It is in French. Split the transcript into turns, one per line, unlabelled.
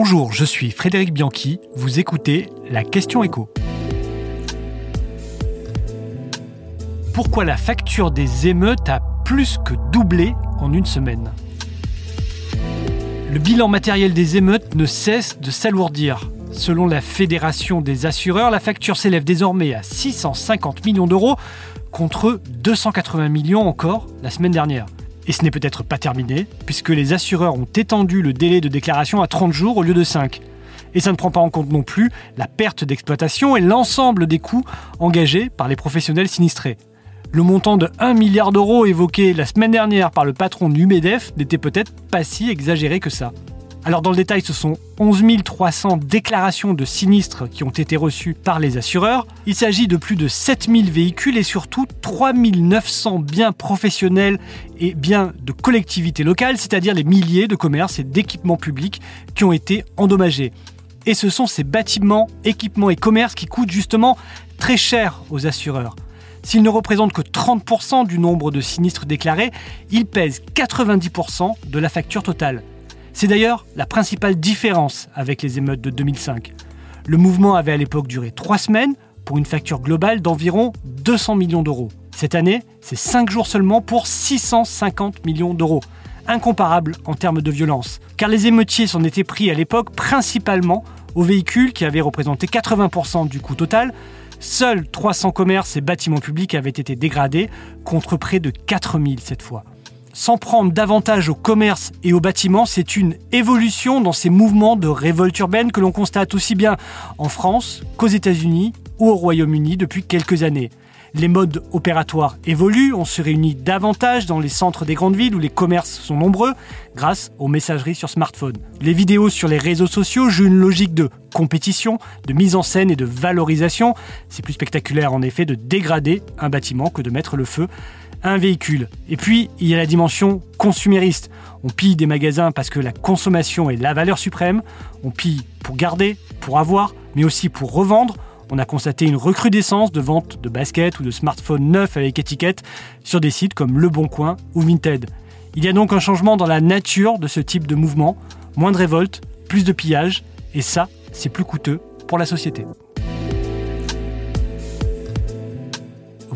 Bonjour, je suis Frédéric Bianchi, vous écoutez la question écho. Pourquoi la facture des émeutes a plus que doublé en une semaine? Le bilan matériel des émeutes ne cesse de s'alourdir. Selon la Fédération des assureurs, la facture s'élève désormais à 650 millions d'euros contre 280 millions encore la semaine dernière. Et ce n'est peut-être pas terminé, puisque les assureurs ont étendu le délai de déclaration à 30 jours au lieu de 5. Et ça ne prend pas en compte non plus la perte d'exploitation et l'ensemble des coûts engagés par les professionnels sinistrés. Le montant de 1 milliard d'euros évoqué la semaine dernière par le patron du MEDEF n'était peut-être pas si exagéré que ça. Alors dans le détail, ce sont 11 300 déclarations de sinistres qui ont été reçues par les assureurs. Il s'agit de plus de 7000 véhicules et surtout 3900 biens professionnels et biens de collectivités locales, c'est-à-dire les milliers de commerces et d'équipements publics qui ont été endommagés. Et ce sont ces bâtiments, équipements et commerces qui coûtent justement très cher aux assureurs. S'ils ne représentent que 30% du nombre de sinistres déclarés, ils pèsent 90% de la facture totale. C'est d'ailleurs la principale différence avec les émeutes de 2005. Le mouvement avait à l'époque duré trois semaines pour une facture globale d'environ 200 millions d'euros. Cette année, c'est 5 jours seulement pour 650 millions d'euros. Incomparable en termes de violence, car les émeutiers s'en étaient pris à l'époque principalement aux véhicules qui avaient représenté 80% du coût total. Seuls 300 commerces et bâtiments publics avaient été dégradés, contre près de 4000 cette fois s'en prendre davantage au commerce et aux bâtiments, c'est une évolution dans ces mouvements de révolte urbaine que l'on constate aussi bien en France qu'aux États-Unis ou au Royaume-Uni depuis quelques années. Les modes opératoires évoluent, on se réunit davantage dans les centres des grandes villes où les commerces sont nombreux grâce aux messageries sur smartphone. Les vidéos sur les réseaux sociaux jouent une logique de compétition, de mise en scène et de valorisation. C'est plus spectaculaire en effet de dégrader un bâtiment que de mettre le feu un véhicule. Et puis, il y a la dimension consumériste. On pille des magasins parce que la consommation est la valeur suprême. On pille pour garder, pour avoir, mais aussi pour revendre. On a constaté une recrudescence de vente de baskets ou de smartphones neufs avec étiquette sur des sites comme Le Bon Coin ou Vinted. Il y a donc un changement dans la nature de ce type de mouvement. Moins de révolte, plus de pillage, et ça, c'est plus coûteux pour la société.